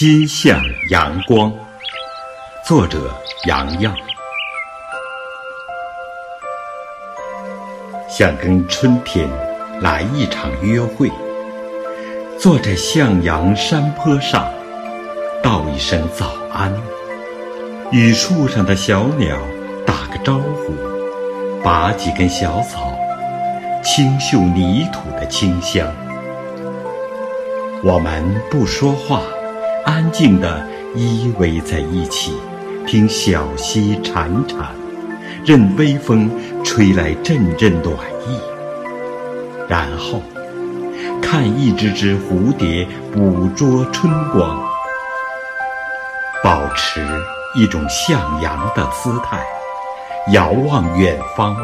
心向阳光，作者杨耀。想跟春天来一场约会，坐在向阳山坡上，道一声早安，与树上的小鸟打个招呼，拔几根小草，清嗅泥土的清香。我们不说话。安静地依偎在一起，听小溪潺潺，任微风吹来阵阵暖意。然后，看一只只蝴蝶捕捉春光，保持一种向阳的姿态，遥望远方，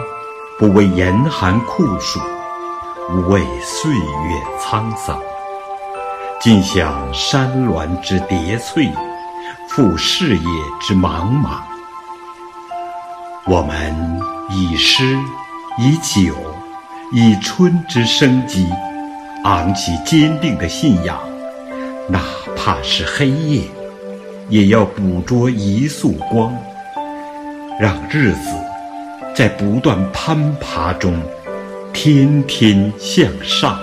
不畏严寒酷暑，无畏岁月沧桑。尽享山峦之叠翠，赴事业之茫茫。我们以诗，以酒，以春之生机，昂起坚定的信仰，哪怕是黑夜，也要捕捉一束光，让日子在不断攀爬中，天天向上。